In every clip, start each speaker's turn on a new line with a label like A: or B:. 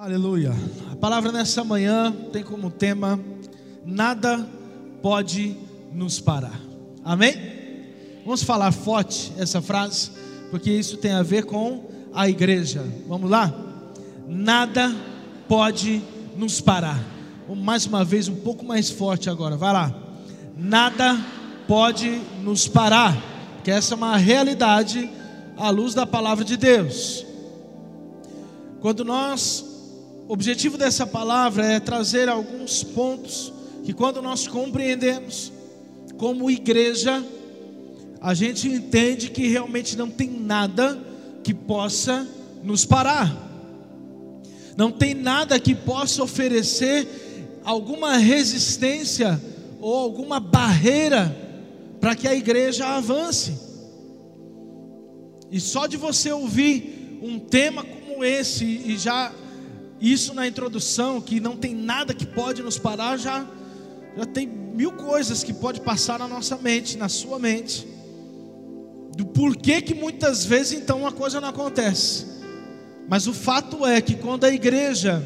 A: Aleluia. A palavra nessa manhã tem como tema: nada pode nos parar. Amém? Vamos falar forte essa frase, porque isso tem a ver com a igreja. Vamos lá? Nada pode nos parar. Vamos mais uma vez, um pouco mais forte agora. Vai lá. Nada pode nos parar, que essa é uma realidade à luz da palavra de Deus. Quando nós objetivo dessa palavra é trazer alguns pontos que, quando nós compreendemos, como igreja, a gente entende que realmente não tem nada que possa nos parar, não tem nada que possa oferecer alguma resistência ou alguma barreira para que a igreja avance. E só de você ouvir um tema como esse e já isso na introdução, que não tem nada que pode nos parar, já, já tem mil coisas que pode passar na nossa mente, na sua mente. Do porquê que muitas vezes então uma coisa não acontece. Mas o fato é que quando a igreja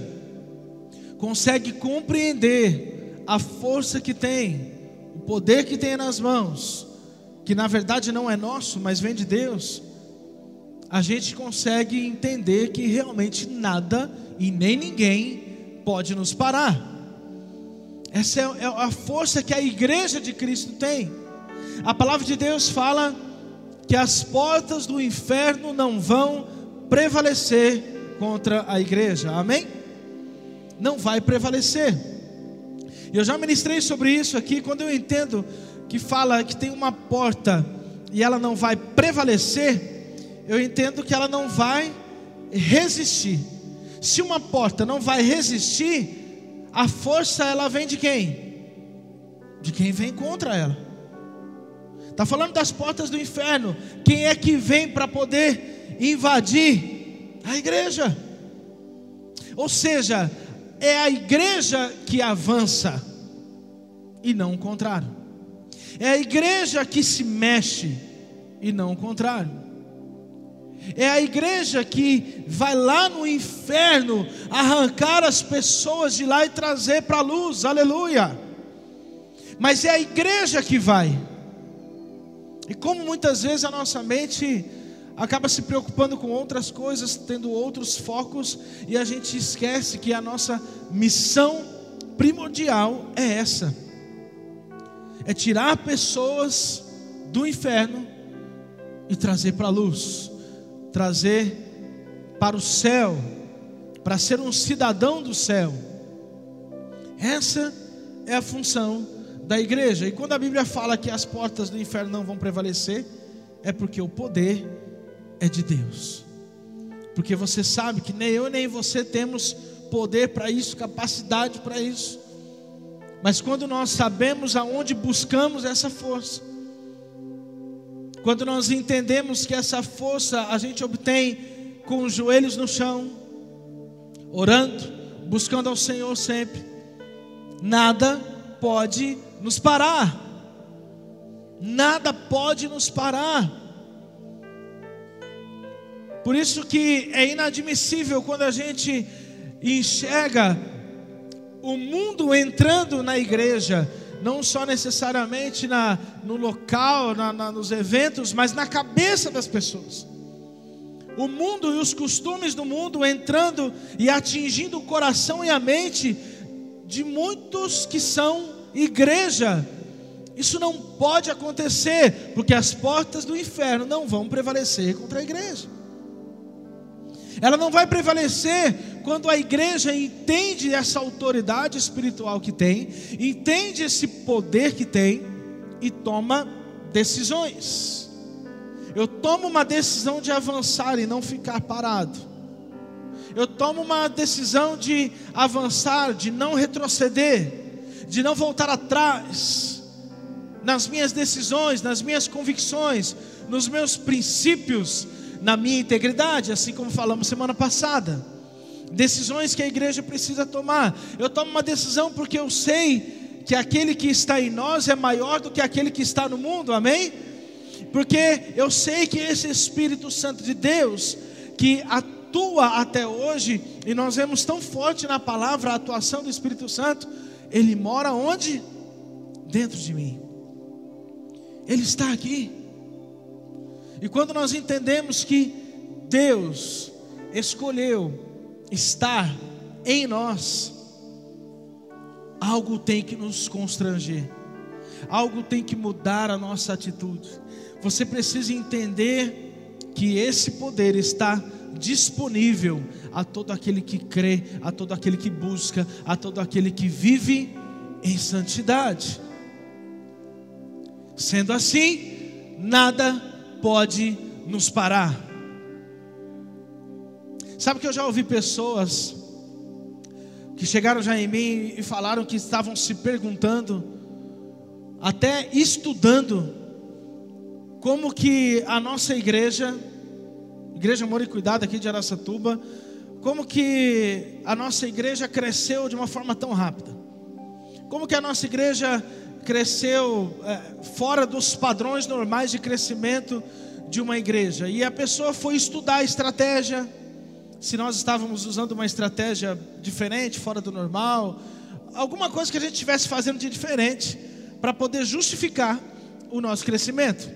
A: consegue compreender a força que tem, o poder que tem nas mãos, que na verdade não é nosso, mas vem de Deus, a gente consegue entender que realmente nada e nem ninguém pode nos parar. Essa é, é a força que a igreja de Cristo tem. A palavra de Deus fala que as portas do inferno não vão prevalecer contra a igreja. Amém? Não vai prevalecer. Eu já ministrei sobre isso aqui quando eu entendo que fala que tem uma porta e ela não vai prevalecer, eu entendo que ela não vai resistir. Se uma porta não vai resistir, a força ela vem de quem? De quem vem contra ela. Está falando das portas do inferno. Quem é que vem para poder invadir? A igreja. Ou seja, é a igreja que avança e não o contrário. É a igreja que se mexe e não o contrário. É a igreja que vai lá no inferno arrancar as pessoas de lá e trazer para a luz, aleluia. Mas é a igreja que vai. E como muitas vezes a nossa mente acaba se preocupando com outras coisas, tendo outros focos, e a gente esquece que a nossa missão primordial é essa: é tirar pessoas do inferno e trazer para a luz trazer para o céu, para ser um cidadão do céu. Essa é a função da igreja. E quando a Bíblia fala que as portas do inferno não vão prevalecer, é porque o poder é de Deus. Porque você sabe que nem eu nem você temos poder para isso, capacidade para isso. Mas quando nós sabemos aonde buscamos essa força, quando nós entendemos que essa força a gente obtém com os joelhos no chão, orando, buscando ao Senhor sempre, nada pode nos parar. Nada pode nos parar. Por isso que é inadmissível quando a gente enxerga o mundo entrando na igreja, não só necessariamente na, no local, na, na, nos eventos, mas na cabeça das pessoas. O mundo e os costumes do mundo entrando e atingindo o coração e a mente de muitos que são igreja. Isso não pode acontecer, porque as portas do inferno não vão prevalecer contra a igreja. Ela não vai prevalecer quando a igreja entende essa autoridade espiritual que tem, entende esse poder que tem e toma decisões. Eu tomo uma decisão de avançar e não ficar parado. Eu tomo uma decisão de avançar, de não retroceder, de não voltar atrás nas minhas decisões, nas minhas convicções, nos meus princípios, na minha integridade, assim como falamos semana passada. Decisões que a igreja precisa tomar. Eu tomo uma decisão porque eu sei que aquele que está em nós é maior do que aquele que está no mundo, amém? Porque eu sei que esse Espírito Santo de Deus, que atua até hoje, E nós vemos tão forte na palavra a atuação do Espírito Santo, ele mora onde? Dentro de mim. Ele está aqui. E quando nós entendemos que Deus escolheu estar em nós, algo tem que nos constranger, algo tem que mudar a nossa atitude. Você precisa entender que esse poder está disponível a todo aquele que crê, a todo aquele que busca, a todo aquele que vive em santidade. Sendo assim, nada pode nos parar. Sabe que eu já ouvi pessoas que chegaram já em mim e falaram que estavam se perguntando, até estudando, como que a nossa igreja, Igreja Amor e Cuidado aqui de Araçatuba, como que a nossa igreja cresceu de uma forma tão rápida? Como que a nossa igreja cresceu é, fora dos padrões normais de crescimento de uma igreja? E a pessoa foi estudar a estratégia, se nós estávamos usando uma estratégia diferente, fora do normal, alguma coisa que a gente estivesse fazendo de diferente, para poder justificar o nosso crescimento.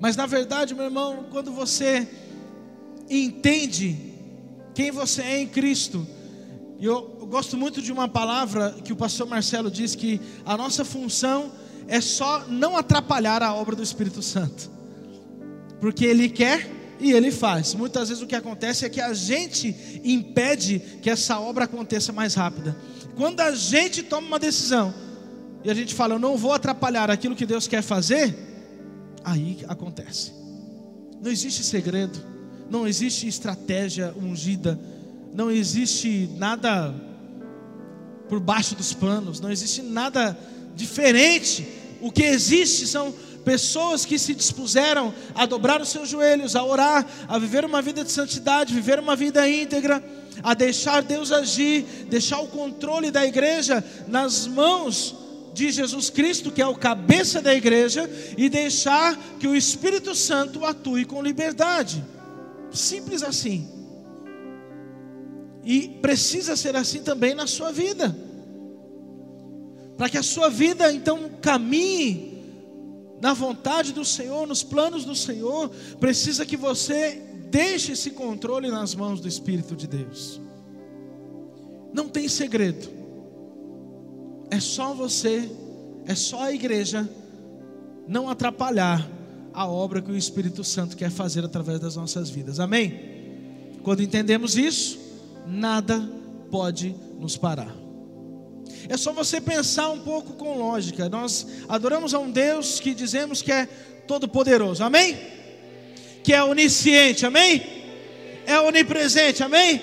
A: Mas na verdade, meu irmão, quando você entende quem você é em Cristo, e eu, gosto muito de uma palavra que o pastor Marcelo diz que a nossa função é só não atrapalhar a obra do Espírito Santo, porque Ele quer e ele faz. Muitas vezes o que acontece é que a gente impede que essa obra aconteça mais rápida. Quando a gente toma uma decisão e a gente fala, eu não vou atrapalhar aquilo que Deus quer fazer, aí acontece. Não existe segredo, não existe estratégia ungida, não existe nada por baixo dos panos, não existe nada diferente. O que existe são pessoas que se dispuseram a dobrar os seus joelhos, a orar, a viver uma vida de santidade, viver uma vida íntegra, a deixar Deus agir, deixar o controle da igreja nas mãos de Jesus Cristo, que é o cabeça da igreja, e deixar que o Espírito Santo atue com liberdade. Simples assim. E precisa ser assim também na sua vida. Para que a sua vida então caminhe na vontade do Senhor, nos planos do Senhor, precisa que você deixe esse controle nas mãos do Espírito de Deus. Não tem segredo. É só você, é só a igreja não atrapalhar a obra que o Espírito Santo quer fazer através das nossas vidas. Amém? Quando entendemos isso, nada pode nos parar. É só você pensar um pouco com lógica. Nós adoramos a um Deus que dizemos que é todo-poderoso, amém? Que é onisciente, amém? É onipresente, amém?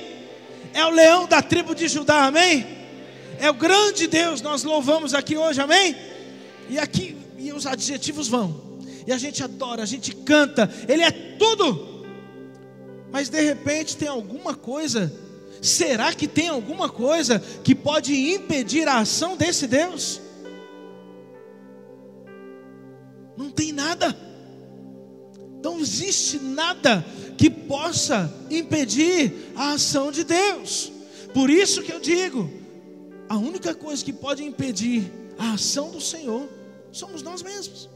A: É o leão da tribo de Judá, amém? É o grande Deus, nós louvamos aqui hoje, amém? E aqui, e os adjetivos vão, e a gente adora, a gente canta, Ele é tudo, mas de repente tem alguma coisa Será que tem alguma coisa que pode impedir a ação desse Deus? Não tem nada. Não existe nada que possa impedir a ação de Deus. Por isso que eu digo, a única coisa que pode impedir a ação do Senhor somos nós mesmos.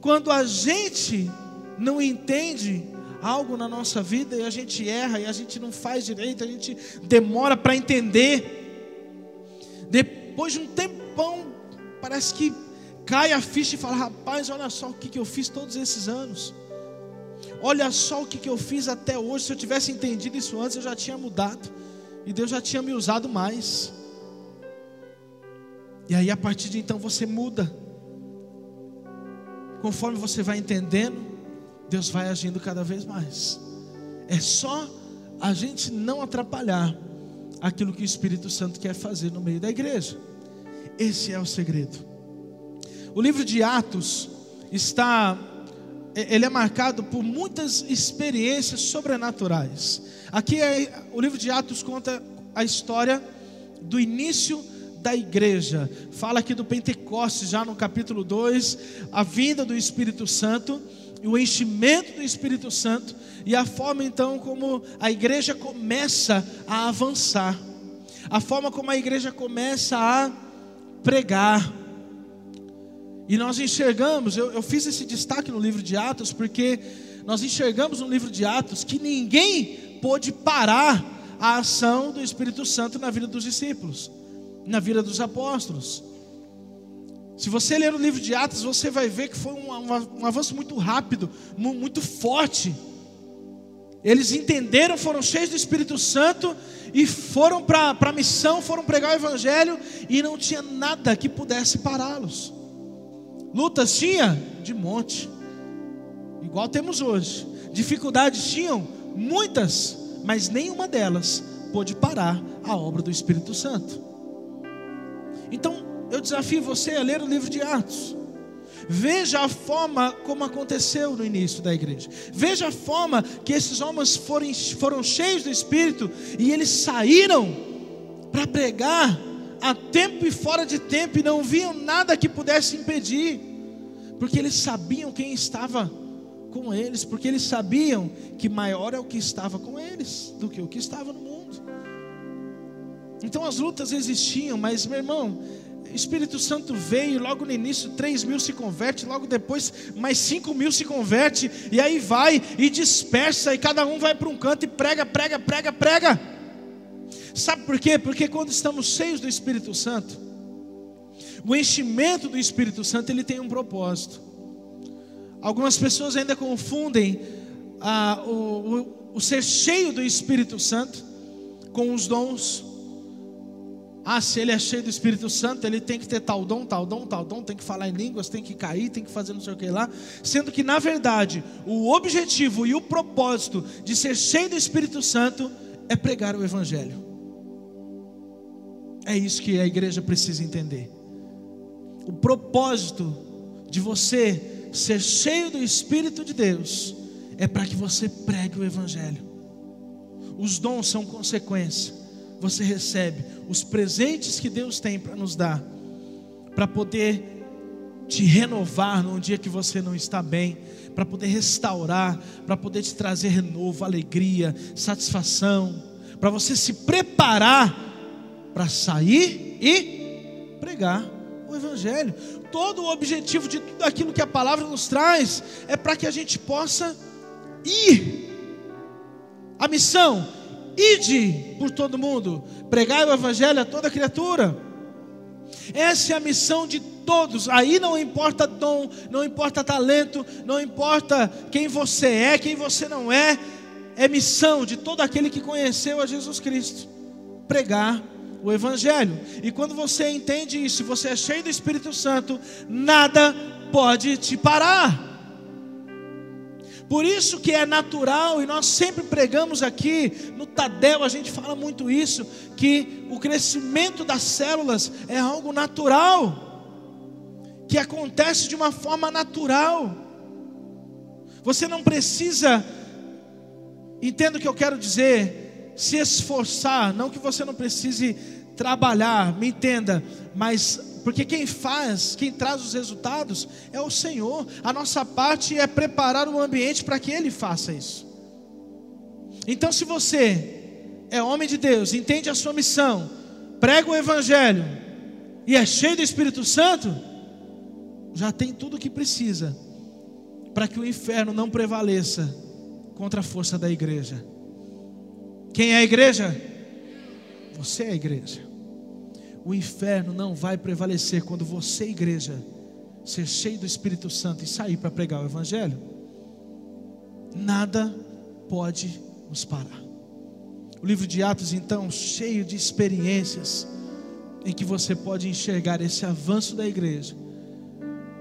A: Quando a gente não entende algo na nossa vida e a gente erra e a gente não faz direito, a gente demora para entender. Depois de um tempão, parece que cai a ficha e fala: rapaz, olha só o que, que eu fiz todos esses anos. Olha só o que, que eu fiz até hoje. Se eu tivesse entendido isso antes, eu já tinha mudado. E Deus já tinha me usado mais. E aí, a partir de então, você muda. Conforme você vai entendendo, Deus vai agindo cada vez mais. É só a gente não atrapalhar aquilo que o Espírito Santo quer fazer no meio da igreja. Esse é o segredo. O livro de Atos está ele é marcado por muitas experiências sobrenaturais. Aqui é, o livro de Atos conta a história do início da igreja. Fala aqui do Pentecostes, já no capítulo 2, a vinda do Espírito Santo o enchimento do Espírito Santo e a forma então como a igreja começa a avançar, a forma como a igreja começa a pregar. E nós enxergamos, eu, eu fiz esse destaque no livro de Atos, porque nós enxergamos no livro de Atos que ninguém pôde parar a ação do Espírito Santo na vida dos discípulos, na vida dos apóstolos. Se você ler o livro de Atos, você vai ver que foi um, um, um avanço muito rápido, muito forte. Eles entenderam, foram cheios do Espírito Santo e foram para a missão, foram pregar o Evangelho e não tinha nada que pudesse pará-los. Lutas tinha? De monte, igual temos hoje. Dificuldades tinham? Muitas, mas nenhuma delas pôde parar a obra do Espírito Santo. Então, eu desafio você a ler o livro de Atos. Veja a forma como aconteceu no início da igreja. Veja a forma que esses homens foram, foram cheios do Espírito e eles saíram para pregar a tempo e fora de tempo e não viam nada que pudesse impedir, porque eles sabiam quem estava com eles, porque eles sabiam que maior é o que estava com eles do que o que estava no mundo. Então as lutas existiam, mas meu irmão, Espírito Santo veio, logo no início 3 mil se converte, logo depois mais 5 mil se converte, e aí vai e dispersa, e cada um vai para um canto e prega, prega, prega, prega. Sabe por quê? Porque quando estamos cheios do Espírito Santo, o enchimento do Espírito Santo ele tem um propósito. Algumas pessoas ainda confundem ah, o, o, o ser cheio do Espírito Santo com os dons ah, se ele é cheio do Espírito Santo, ele tem que ter tal dom, tal dom, tal dom, tem que falar em línguas, tem que cair, tem que fazer não sei o que lá. Sendo que, na verdade, o objetivo e o propósito de ser cheio do Espírito Santo é pregar o Evangelho. É isso que a igreja precisa entender. O propósito de você ser cheio do Espírito de Deus é para que você pregue o Evangelho. Os dons são consequência você recebe os presentes que Deus tem para nos dar, para poder te renovar num dia que você não está bem, para poder restaurar, para poder te trazer renovo, alegria, satisfação, para você se preparar para sair e pregar o Evangelho. Todo o objetivo de tudo aquilo que a palavra nos traz é para que a gente possa ir. A missão Ide por todo mundo, pregai o evangelho a toda criatura. Essa é a missão de todos. Aí não importa dom, não importa talento, não importa quem você é, quem você não é. É missão de todo aquele que conheceu a Jesus Cristo. Pregar o Evangelho. E quando você entende isso, você é cheio do Espírito Santo, nada pode te parar. Por isso que é natural, e nós sempre pregamos aqui, no Tadel a gente fala muito isso, que o crescimento das células é algo natural, que acontece de uma forma natural. Você não precisa, entenda o que eu quero dizer, se esforçar, não que você não precise trabalhar, me entenda, mas porque quem faz, quem traz os resultados é o Senhor. A nossa parte é preparar o ambiente para que Ele faça isso. Então, se você é homem de Deus, entende a sua missão, prega o Evangelho e é cheio do Espírito Santo, já tem tudo o que precisa para que o inferno não prevaleça contra a força da igreja. Quem é a igreja? Você é a igreja o inferno não vai prevalecer quando você, igreja, ser cheio do Espírito Santo e sair para pregar o Evangelho. Nada pode nos parar. O livro de Atos, então, cheio de experiências em que você pode enxergar esse avanço da igreja,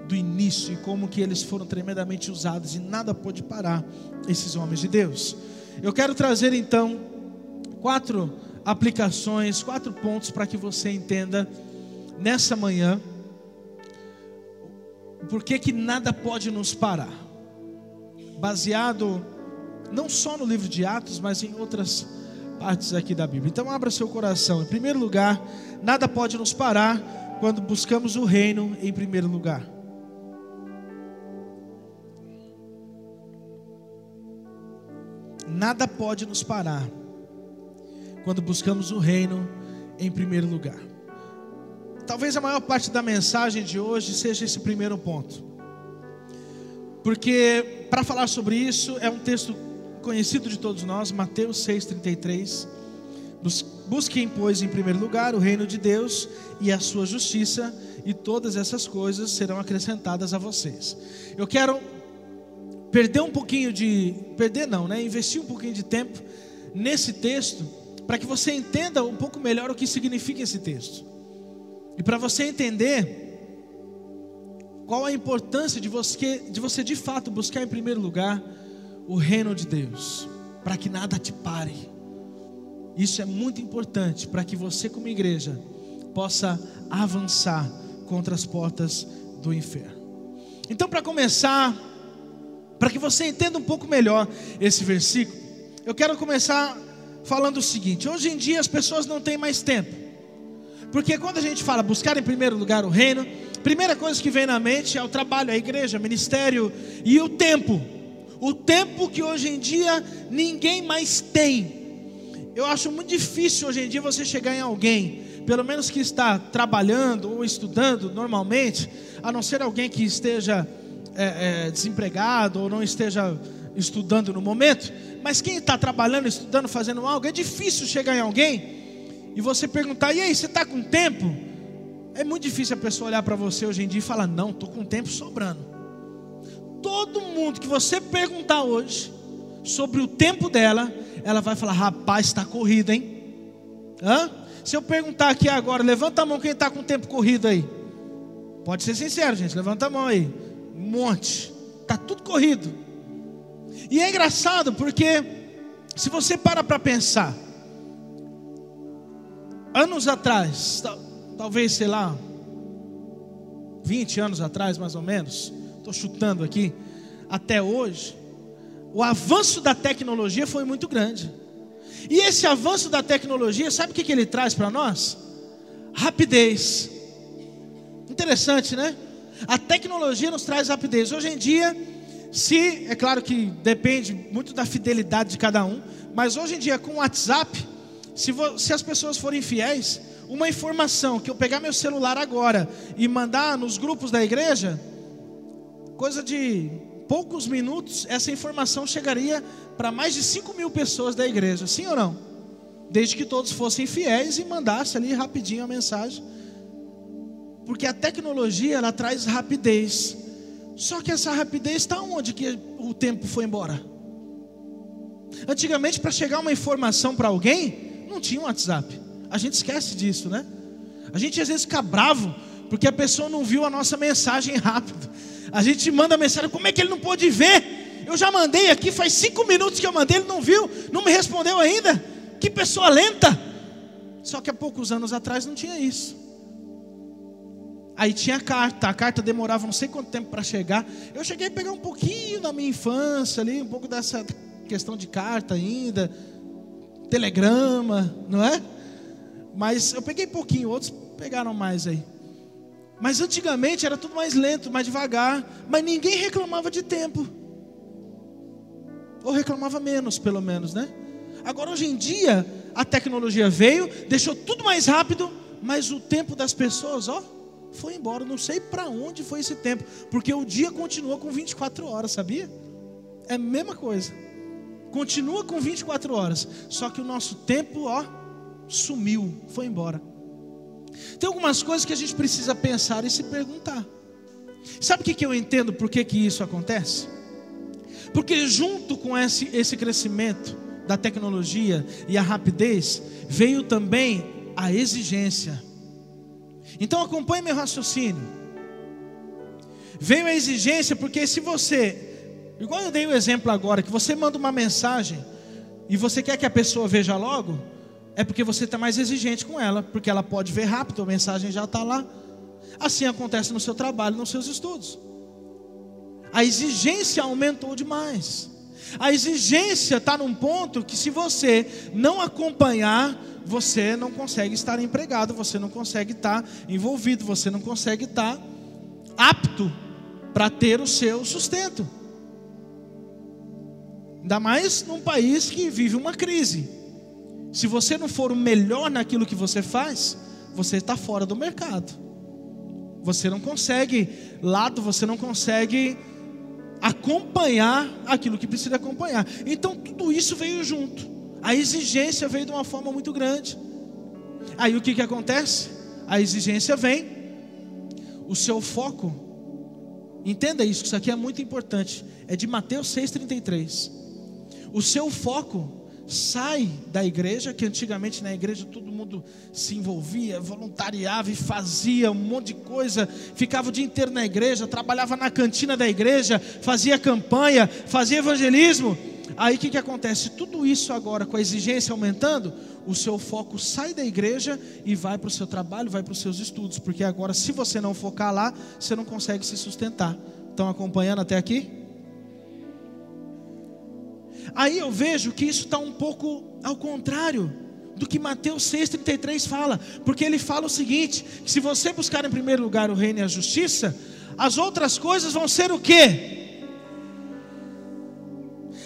A: do início e como que eles foram tremendamente usados e nada pode parar esses homens de Deus. Eu quero trazer então quatro aplicações, quatro pontos para que você entenda nessa manhã por que, que nada pode nos parar. Baseado não só no livro de Atos, mas em outras partes aqui da Bíblia. Então abra seu coração. Em primeiro lugar, nada pode nos parar quando buscamos o reino em primeiro lugar. nada pode nos parar quando buscamos o reino em primeiro lugar. Talvez a maior parte da mensagem de hoje seja esse primeiro ponto. Porque para falar sobre isso é um texto conhecido de todos nós, Mateus 6:33. Busquem, pois, em primeiro lugar o reino de Deus e a sua justiça, e todas essas coisas serão acrescentadas a vocês. Eu quero perder um pouquinho de, perder não, né? Investir um pouquinho de tempo nesse texto para que você entenda um pouco melhor o que significa esse texto. E para você entender qual a importância de você, de você de fato buscar em primeiro lugar o reino de Deus, para que nada te pare. Isso é muito importante para que você, como igreja, possa avançar contra as portas do inferno. Então, para começar, para que você entenda um pouco melhor esse versículo, eu quero começar falando o seguinte: hoje em dia as pessoas não têm mais tempo. Porque quando a gente fala buscar em primeiro lugar o reino, primeira coisa que vem na mente é o trabalho, a igreja, o ministério e o tempo. O tempo que hoje em dia ninguém mais tem. Eu acho muito difícil hoje em dia você chegar em alguém, pelo menos que está trabalhando ou estudando normalmente, a não ser alguém que esteja é, é, desempregado ou não esteja estudando no momento, mas quem está trabalhando, estudando, fazendo algo, é difícil chegar em alguém e você perguntar: e aí, você está com tempo? É muito difícil a pessoa olhar para você hoje em dia e falar: não, estou com tempo sobrando. Todo mundo que você perguntar hoje sobre o tempo dela, ela vai falar: rapaz, está corrido, hein? Hã? Se eu perguntar aqui agora, levanta a mão quem está com tempo corrido aí. Pode ser sincero, gente, levanta a mão aí. Um monte. Está tudo corrido. E é engraçado porque, se você para para pensar, anos atrás, talvez, sei lá, 20 anos atrás, mais ou menos, estou chutando aqui, até hoje, o avanço da tecnologia foi muito grande. E esse avanço da tecnologia, sabe o que, que ele traz para nós? Rapidez. Interessante, né? A tecnologia nos traz rapidez. Hoje em dia, se, é claro que depende muito da fidelidade de cada um, mas hoje em dia com o WhatsApp, se, se as pessoas forem fiéis, uma informação que eu pegar meu celular agora e mandar nos grupos da igreja, coisa de poucos minutos, essa informação chegaria para mais de 5 mil pessoas da igreja, sim ou não? Desde que todos fossem fiéis e mandassem ali rapidinho a mensagem. Porque a tecnologia ela traz rapidez. Só que essa rapidez está onde que o tempo foi embora? Antigamente, para chegar uma informação para alguém, não tinha um WhatsApp. A gente esquece disso, né? A gente às vezes fica bravo porque a pessoa não viu a nossa mensagem rápido. A gente manda mensagem, como é que ele não pôde ver? Eu já mandei aqui, faz cinco minutos que eu mandei, ele não viu, não me respondeu ainda. Que pessoa lenta! Só que há poucos anos atrás não tinha isso. Aí tinha carta, a carta demorava não sei quanto tempo para chegar. Eu cheguei a pegar um pouquinho da minha infância ali, um pouco dessa questão de carta ainda telegrama, não é? Mas eu peguei pouquinho, outros pegaram mais aí. Mas antigamente era tudo mais lento, mais devagar, mas ninguém reclamava de tempo. Ou reclamava menos, pelo menos, né? Agora hoje em dia, a tecnologia veio, deixou tudo mais rápido, mas o tempo das pessoas, ó, foi embora. Não sei para onde foi esse tempo, porque o dia continua com 24 horas, sabia? É a mesma coisa continua com 24 horas, só que o nosso tempo, ó, sumiu, foi embora. Tem algumas coisas que a gente precisa pensar e se perguntar. Sabe o que, que eu entendo por que, que isso acontece? Porque junto com esse, esse crescimento da tecnologia e a rapidez, veio também a exigência. Então acompanhe meu raciocínio. Veio a exigência, porque se você Igual eu dei o exemplo agora, que você manda uma mensagem e você quer que a pessoa veja logo, é porque você está mais exigente com ela, porque ela pode ver rápido, a mensagem já está lá. Assim acontece no seu trabalho, nos seus estudos. A exigência aumentou demais. A exigência está num ponto que, se você não acompanhar, você não consegue estar empregado, você não consegue estar envolvido, você não consegue estar apto para ter o seu sustento. Ainda mais num país que vive uma crise. Se você não for o melhor naquilo que você faz, você está fora do mercado. Você não consegue lado, você não consegue acompanhar aquilo que precisa acompanhar. Então tudo isso veio junto. A exigência veio de uma forma muito grande. Aí o que, que acontece? A exigência vem, o seu foco, entenda isso, isso aqui é muito importante, é de Mateus 6,33. O seu foco sai da igreja, que antigamente na igreja todo mundo se envolvia, voluntariava e fazia um monte de coisa, ficava o dia inteiro na igreja, trabalhava na cantina da igreja, fazia campanha, fazia evangelismo. Aí o que, que acontece? Tudo isso agora, com a exigência aumentando, o seu foco sai da igreja e vai para o seu trabalho, vai para os seus estudos, porque agora, se você não focar lá, você não consegue se sustentar. Estão acompanhando até aqui? Aí eu vejo que isso está um pouco ao contrário do que Mateus 6,33 fala, porque ele fala o seguinte: que se você buscar em primeiro lugar o reino e a justiça, as outras coisas vão ser o quê?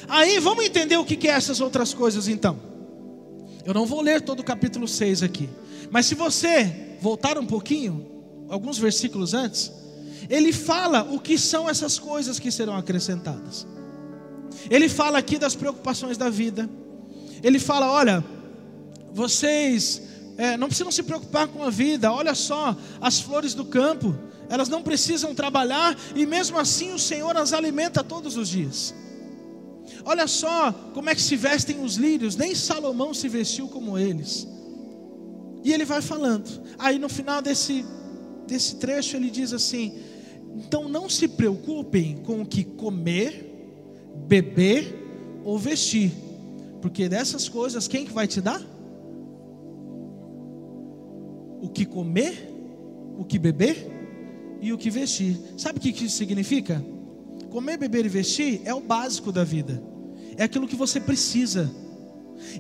A: Aí vamos entender o que é essas outras coisas então. Eu não vou ler todo o capítulo 6 aqui, mas se você voltar um pouquinho, alguns versículos antes, ele fala o que são essas coisas que serão acrescentadas. Ele fala aqui das preocupações da vida. Ele fala: olha, vocês é, não precisam se preocupar com a vida. Olha só, as flores do campo, elas não precisam trabalhar e mesmo assim o Senhor as alimenta todos os dias. Olha só como é que se vestem os lírios, nem Salomão se vestiu como eles. E ele vai falando. Aí no final desse, desse trecho ele diz assim: Então não se preocupem com o que comer beber ou vestir. Porque dessas coisas, quem que vai te dar? O que comer, o que beber e o que vestir. Sabe o que isso significa? Comer, beber e vestir é o básico da vida. É aquilo que você precisa.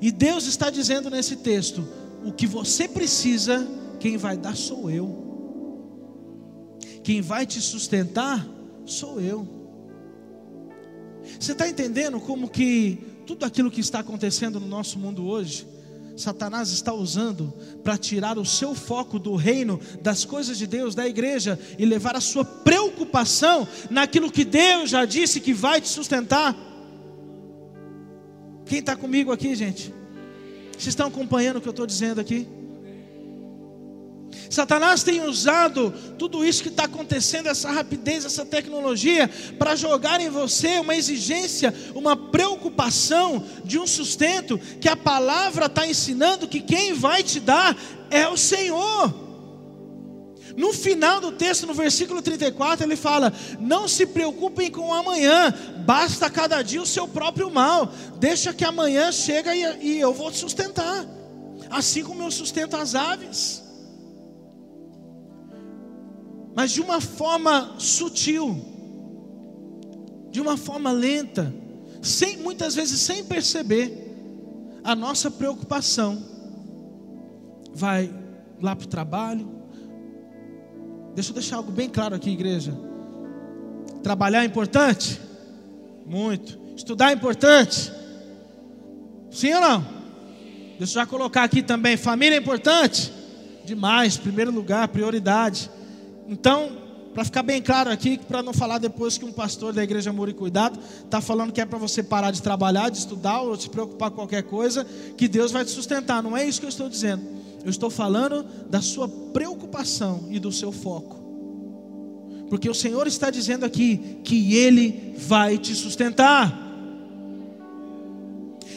A: E Deus está dizendo nesse texto: o que você precisa, quem vai dar sou eu. Quem vai te sustentar sou eu. Você está entendendo como que tudo aquilo que está acontecendo no nosso mundo hoje, Satanás está usando para tirar o seu foco do reino, das coisas de Deus, da igreja e levar a sua preocupação naquilo que Deus já disse que vai te sustentar? Quem está comigo aqui, gente? Vocês estão acompanhando o que eu estou dizendo aqui? Satanás tem usado tudo isso que está acontecendo, essa rapidez, essa tecnologia, para jogar em você uma exigência, uma preocupação de um sustento que a palavra está ensinando que quem vai te dar é o Senhor. No final do texto, no versículo 34, ele fala: Não se preocupem com amanhã, basta cada dia o seu próprio mal, deixa que amanhã chega e, e eu vou te sustentar, assim como eu sustento as aves mas de uma forma sutil, de uma forma lenta, sem muitas vezes sem perceber, a nossa preocupação vai lá para o trabalho. Deixa eu deixar algo bem claro aqui, igreja. Trabalhar é importante? Muito. Estudar é importante? Sim ou não? Deixa eu já colocar aqui também. Família é importante? Demais. Primeiro lugar, prioridade. Então, para ficar bem claro aqui, para não falar depois que um pastor da igreja Amor e Cuidado está falando que é para você parar de trabalhar, de estudar ou se preocupar com qualquer coisa, que Deus vai te sustentar. Não é isso que eu estou dizendo. Eu estou falando da sua preocupação e do seu foco. Porque o Senhor está dizendo aqui que Ele vai te sustentar.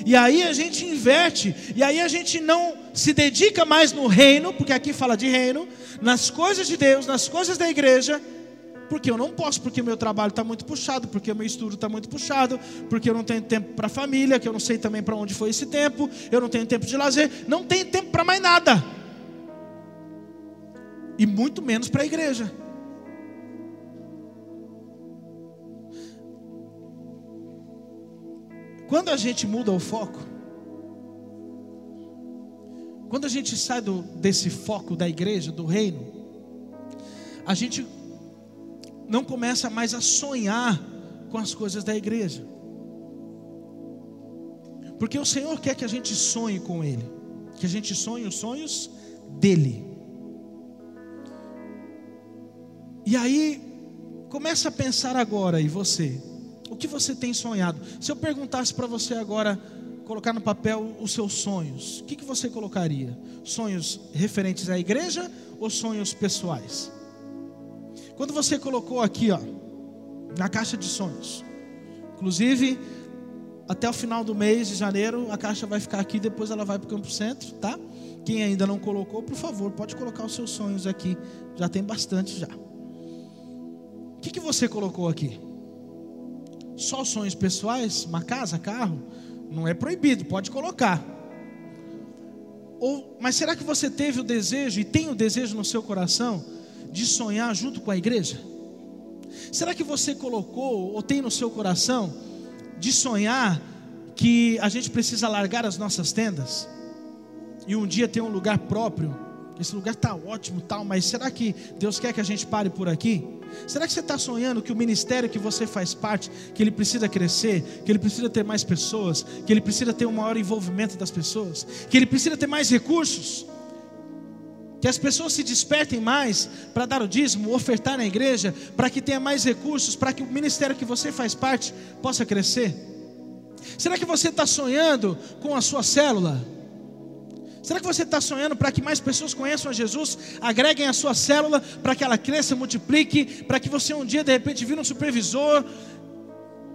A: E aí a gente inverte, e aí a gente não se dedica mais no reino, porque aqui fala de reino, nas coisas de Deus, nas coisas da igreja, porque eu não posso, porque meu trabalho está muito puxado, porque o meu estudo está muito puxado, porque eu não tenho tempo para a família, que eu não sei também para onde foi esse tempo, eu não tenho tempo de lazer, não tenho tempo para mais nada, e muito menos para a igreja. Quando a gente muda o foco, quando a gente sai do, desse foco da igreja, do reino, a gente não começa mais a sonhar com as coisas da igreja. Porque o Senhor quer que a gente sonhe com Ele, que a gente sonhe os sonhos dEle. E aí, começa a pensar agora, e você? O que você tem sonhado? Se eu perguntasse para você agora, colocar no papel os seus sonhos, o que, que você colocaria? Sonhos referentes à igreja ou sonhos pessoais? Quando você colocou aqui, ó, na caixa de sonhos, inclusive, até o final do mês de janeiro, a caixa vai ficar aqui, depois ela vai para o Campo Centro, tá? Quem ainda não colocou, por favor, pode colocar os seus sonhos aqui, já tem bastante já. O que, que você colocou aqui? Só sonhos pessoais? Uma casa, carro? Não é proibido, pode colocar. Ou, mas será que você teve o desejo e tem o desejo no seu coração de sonhar junto com a igreja? Será que você colocou ou tem no seu coração de sonhar que a gente precisa largar as nossas tendas e um dia ter um lugar próprio? Esse lugar está ótimo, tal, mas será que Deus quer que a gente pare por aqui? Será que você está sonhando que o ministério que você faz parte, que ele precisa crescer, que ele precisa ter mais pessoas, que ele precisa ter um maior envolvimento das pessoas, que ele precisa ter mais recursos? Que as pessoas se despertem mais para dar o dízimo, ofertar na igreja, para que tenha mais recursos, para que o ministério que você faz parte possa crescer? Será que você está sonhando com a sua célula? Será que você está sonhando para que mais pessoas conheçam a Jesus, agreguem a sua célula, para que ela cresça, multiplique, para que você um dia de repente vire um supervisor?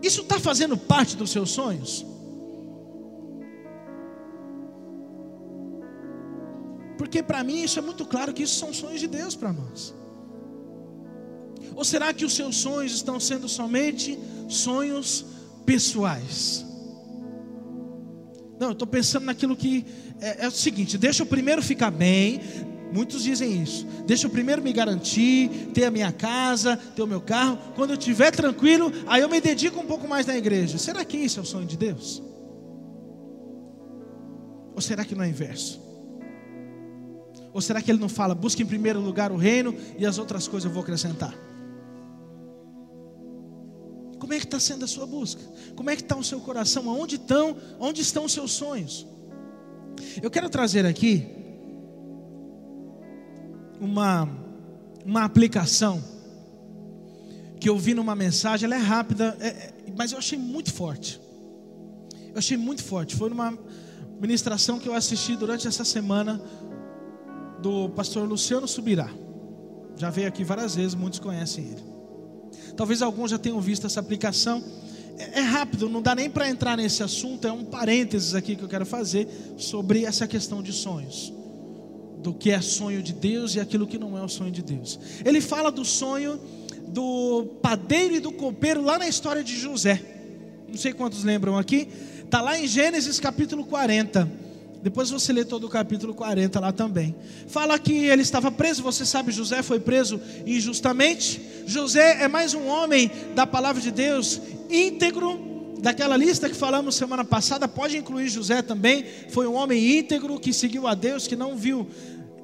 A: Isso está fazendo parte dos seus sonhos? Porque para mim isso é muito claro que isso são sonhos de Deus para nós. Ou será que os seus sonhos estão sendo somente sonhos pessoais? Não, eu estou pensando naquilo que é, é, o seguinte: deixa eu primeiro ficar bem. Muitos dizem isso. Deixa eu primeiro me garantir, ter a minha casa, ter o meu carro. Quando eu estiver tranquilo, aí eu me dedico um pouco mais na igreja. Será que isso é o sonho de Deus? Ou será que não é inverso? Ou será que ele não fala, busque em primeiro lugar o reino e as outras coisas eu vou acrescentar? Como é que está sendo a sua busca? Como é que está o seu coração? Aonde estão? Onde estão os seus sonhos? Eu quero trazer aqui uma, uma aplicação que eu vi numa mensagem, ela é rápida, é, é, mas eu achei muito forte. Eu achei muito forte. Foi numa ministração que eu assisti durante essa semana do pastor Luciano Subirá. Já veio aqui várias vezes, muitos conhecem ele. Talvez alguns já tenham visto essa aplicação. É, é rápido, não dá nem para entrar nesse assunto, é um parênteses aqui que eu quero fazer sobre essa questão de sonhos. Do que é sonho de Deus e aquilo que não é o sonho de Deus. Ele fala do sonho do padeiro e do copeiro lá na história de José. Não sei quantos lembram aqui. Está lá em Gênesis capítulo 40. Depois você lê todo o capítulo 40 lá também. Fala que ele estava preso, você sabe, José foi preso injustamente. José é mais um homem da palavra de Deus, íntegro, daquela lista que falamos semana passada, pode incluir José também. Foi um homem íntegro que seguiu a Deus, que não viu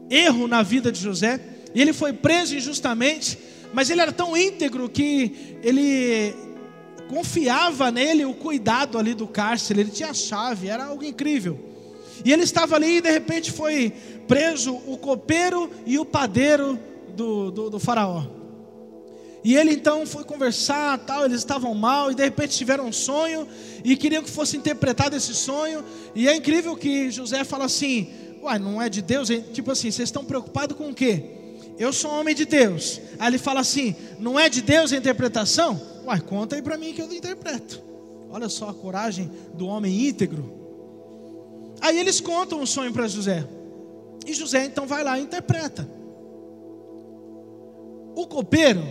A: erro na vida de José. E ele foi preso injustamente, mas ele era tão íntegro que ele confiava nele o cuidado ali do cárcere, ele tinha a chave, era algo incrível. E ele estava ali e de repente foi preso o copeiro e o padeiro do, do, do faraó. E ele então foi conversar, tal, eles estavam mal e de repente tiveram um sonho e queriam que fosse interpretado esse sonho. E é incrível que José fala assim: "Uai, não é de Deus?" Tipo assim, vocês estão preocupados com o quê? Eu sou homem de Deus. Aí ele fala assim: "Não é de Deus a interpretação?" Uai, conta aí para mim que eu interpreto. Olha só a coragem do homem íntegro. Aí eles contam o sonho para José. E José então vai lá e interpreta. O copeiro,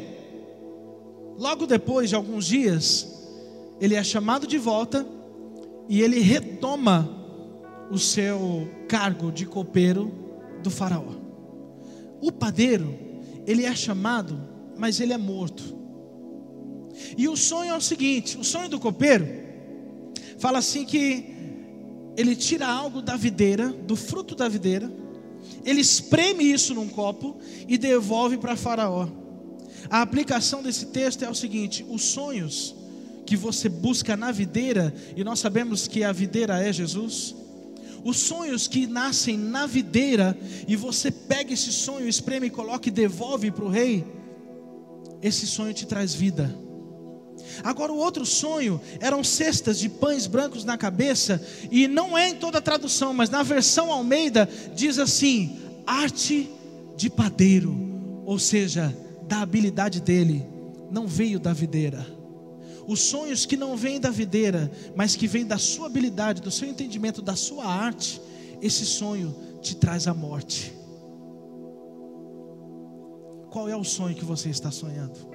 A: logo depois de alguns dias, ele é chamado de volta e ele retoma o seu cargo de copeiro do faraó. O padeiro, ele é chamado, mas ele é morto. E o sonho é o seguinte: o sonho do copeiro fala assim que ele tira algo da videira, do fruto da videira, ele espreme isso num copo e devolve para Faraó. A aplicação desse texto é o seguinte: os sonhos que você busca na videira, e nós sabemos que a videira é Jesus. Os sonhos que nascem na videira, e você pega esse sonho, espreme, coloca e devolve para o rei, esse sonho te traz vida. Agora, o outro sonho eram cestas de pães brancos na cabeça, e não é em toda a tradução, mas na versão Almeida diz assim: arte de padeiro, ou seja, da habilidade dele, não veio da videira. Os sonhos que não vêm da videira, mas que vêm da sua habilidade, do seu entendimento, da sua arte, esse sonho te traz a morte. Qual é o sonho que você está sonhando?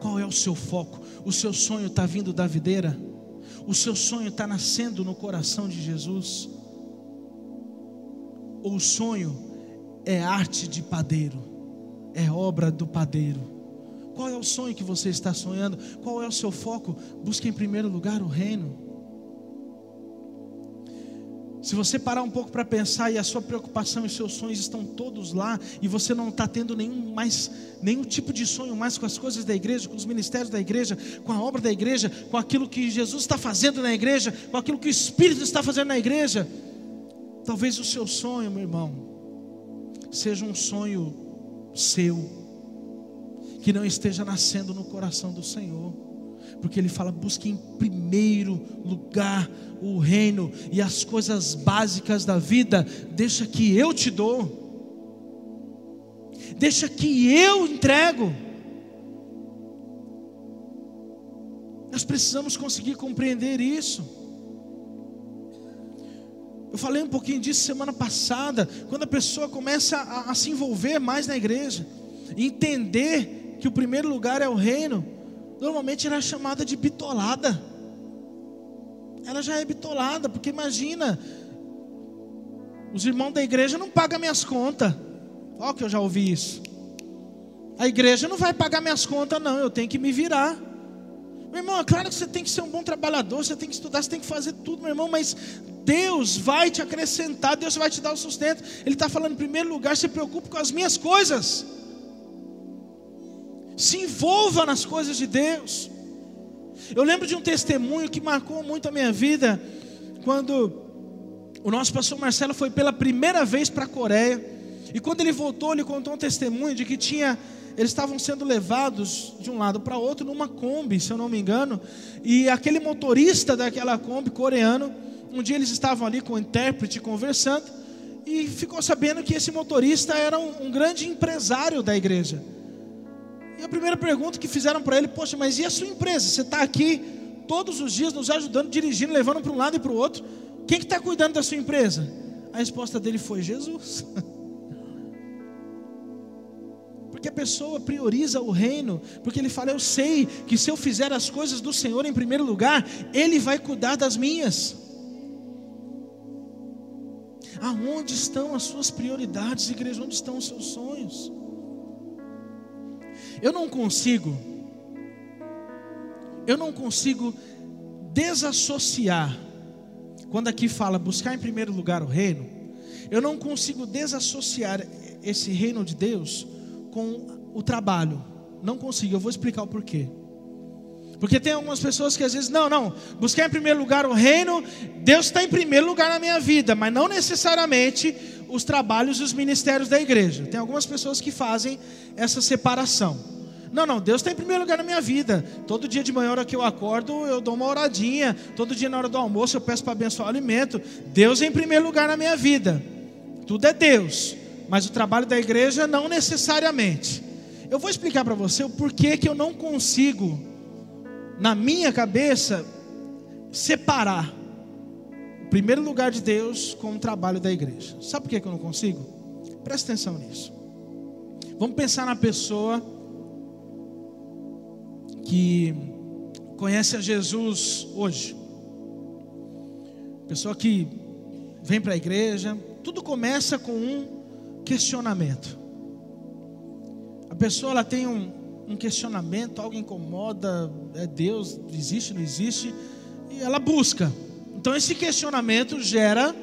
A: Qual é o seu foco? O seu sonho está vindo da videira? O seu sonho está nascendo no coração de Jesus? Ou o sonho é arte de padeiro, é obra do padeiro? Qual é o sonho que você está sonhando? Qual é o seu foco? Busque em primeiro lugar o reino. Se você parar um pouco para pensar e a sua preocupação e seus sonhos estão todos lá e você não está tendo nenhum mais nenhum tipo de sonho mais com as coisas da igreja, com os ministérios da igreja, com a obra da igreja, com aquilo que Jesus está fazendo na igreja, com aquilo que o Espírito está fazendo na igreja, talvez o seu sonho, meu irmão, seja um sonho seu que não esteja nascendo no coração do Senhor porque ele fala: busque em primeiro lugar o reino e as coisas básicas da vida, deixa que eu te dou, deixa que eu entrego. Nós precisamos conseguir compreender isso. Eu falei um pouquinho disso semana passada, quando a pessoa começa a, a se envolver mais na igreja, entender que o primeiro lugar é o reino normalmente ela é chamada de bitolada. Ela já é bitolada, porque imagina, os irmãos da igreja não pagam minhas contas. Olha que eu já ouvi isso. A igreja não vai pagar minhas contas, não, eu tenho que me virar. Meu irmão, é claro que você tem que ser um bom trabalhador, você tem que estudar, você tem que fazer tudo, meu irmão, mas Deus vai te acrescentar, Deus vai te dar o sustento. Ele está falando, em primeiro lugar, se preocupe com as minhas coisas se envolva nas coisas de Deus. Eu lembro de um testemunho que marcou muito a minha vida, quando o nosso pastor Marcelo foi pela primeira vez para a Coreia, e quando ele voltou, ele contou um testemunho de que tinha eles estavam sendo levados de um lado para outro numa Kombi, se eu não me engano, e aquele motorista daquela Kombi coreano, um dia eles estavam ali com o intérprete conversando, e ficou sabendo que esse motorista era um, um grande empresário da igreja. E a primeira pergunta que fizeram para ele, poxa, mas e a sua empresa? Você está aqui todos os dias nos ajudando, dirigindo, levando para um lado e para o outro. Quem que está cuidando da sua empresa? A resposta dele foi Jesus. Porque a pessoa prioriza o reino, porque ele fala: Eu sei que se eu fizer as coisas do Senhor em primeiro lugar, Ele vai cuidar das minhas. Aonde estão as suas prioridades, igreja? Onde estão os seus sonhos? Eu não consigo, eu não consigo desassociar, quando aqui fala buscar em primeiro lugar o reino, eu não consigo desassociar esse reino de Deus com o trabalho. Não consigo, eu vou explicar o porquê. Porque tem algumas pessoas que às vezes, não, não, buscar em primeiro lugar o reino, Deus está em primeiro lugar na minha vida, mas não necessariamente os trabalhos e os ministérios da igreja. Tem algumas pessoas que fazem essa separação. Não, não, Deus está em primeiro lugar na minha vida. Todo dia de manhã, hora que eu acordo, eu dou uma oradinha. Todo dia na hora do almoço, eu peço para abençoar o alimento. Deus é em primeiro lugar na minha vida. Tudo é Deus. Mas o trabalho da igreja, não necessariamente. Eu vou explicar para você o porquê que eu não consigo, na minha cabeça, separar o primeiro lugar de Deus com o trabalho da igreja. Sabe por que eu não consigo? Presta atenção nisso. Vamos pensar na pessoa que conhece a Jesus hoje. Pessoa que vem para a igreja, tudo começa com um questionamento. A pessoa ela tem um, um questionamento, algo incomoda, é Deus, existe, não existe, e ela busca. Então esse questionamento gera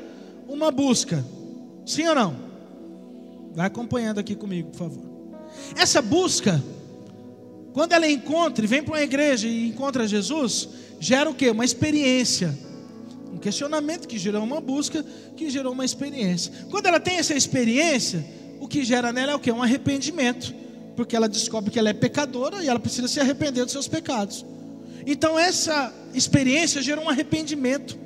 A: uma busca. Sim ou não? Vai acompanhando aqui comigo, por favor. Essa busca Quando ela encontra vem para uma igreja e encontra Jesus, gera o quê? Uma experiência. Um questionamento que gerou uma busca, que gerou uma experiência. Quando ela tem essa experiência, o que gera nela é o quê? Um arrependimento. Porque ela descobre que ela é pecadora e ela precisa se arrepender dos seus pecados. Então essa experiência gera um arrependimento.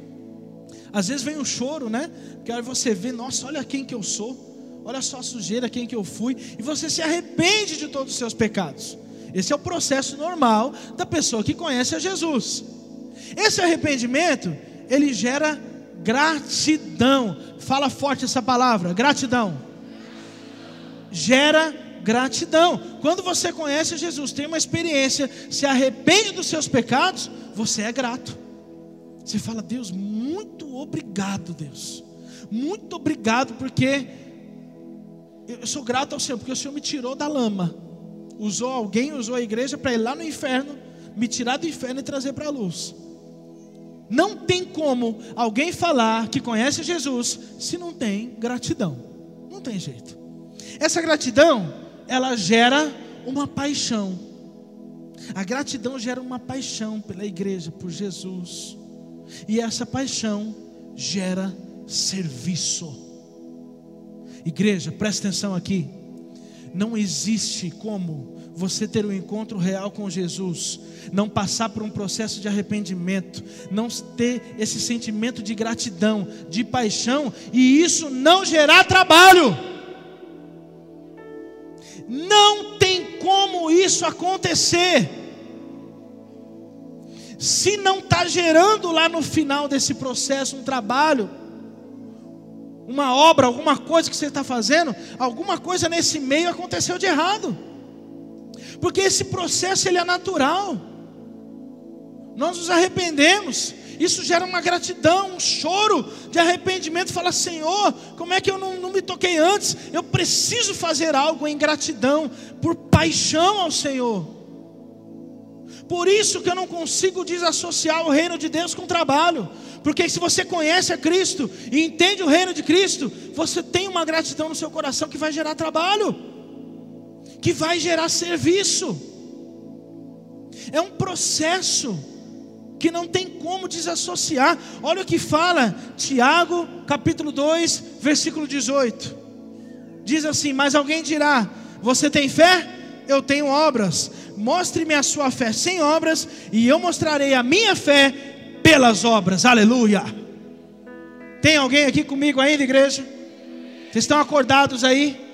A: Às vezes vem um choro, né? Porque aí você vê, nossa, olha quem que eu sou. Olha só a sujeira, quem que eu fui. E você se arrepende de todos os seus pecados. Esse é o processo normal da pessoa que conhece a Jesus. Esse arrependimento, ele gera gratidão. Fala forte essa palavra, gratidão. Gera gratidão. Quando você conhece Jesus, tem uma experiência, se arrepende dos seus pecados, você é grato. Você fala, Deus, muito obrigado, Deus. Muito obrigado, porque eu sou grato ao Senhor, porque o Senhor me tirou da lama. Usou alguém, usou a igreja para ir lá no inferno, me tirar do inferno e trazer para a luz. Não tem como alguém falar que conhece Jesus se não tem gratidão. Não tem jeito. Essa gratidão, ela gera uma paixão. A gratidão gera uma paixão pela igreja, por Jesus. E essa paixão gera serviço. Igreja, presta atenção aqui. Não existe como você ter um encontro real com Jesus, não passar por um processo de arrependimento, não ter esse sentimento de gratidão, de paixão, e isso não gerar trabalho. Não tem como isso acontecer. Se não está gerando lá no final desse processo um trabalho, uma obra, alguma coisa que você está fazendo, alguma coisa nesse meio aconteceu de errado. Porque esse processo ele é natural. Nós nos arrependemos. Isso gera uma gratidão, um choro de arrependimento. Fala, Senhor, como é que eu não, não me toquei antes? Eu preciso fazer algo em gratidão, por paixão ao Senhor. Por isso que eu não consigo desassociar o reino de Deus com o trabalho. Porque se você conhece a Cristo e entende o reino de Cristo, você tem uma gratidão no seu coração que vai gerar trabalho que vai gerar serviço. É um processo que não tem como desassociar. Olha o que fala Tiago, capítulo 2, versículo 18. Diz assim: Mas alguém dirá: Você tem fé? Eu tenho obras. Mostre-me a sua fé sem obras, e eu mostrarei a minha fé pelas obras. Aleluia. Tem alguém aqui comigo ainda, igreja? Vocês estão acordados aí?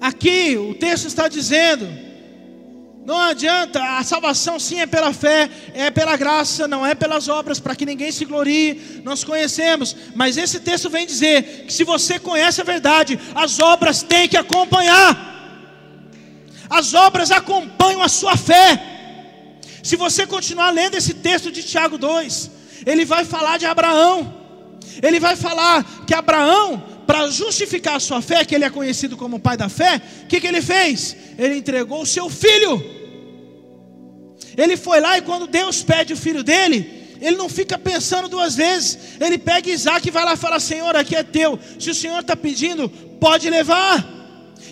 A: Aqui o texto está dizendo: não adianta, a salvação sim é pela fé, é pela graça, não é pelas obras, para que ninguém se glorie. Nós conhecemos, mas esse texto vem dizer que se você conhece a verdade, as obras têm que acompanhar. As obras acompanham a sua fé. Se você continuar lendo esse texto de Tiago 2, ele vai falar de Abraão. Ele vai falar que Abraão para justificar a sua fé, que ele é conhecido como pai da fé, o que, que ele fez? Ele entregou o seu filho. Ele foi lá e quando Deus pede o filho dele, ele não fica pensando duas vezes. Ele pega Isaac e vai lá e fala: Senhor, aqui é teu. Se o Senhor está pedindo, pode levar.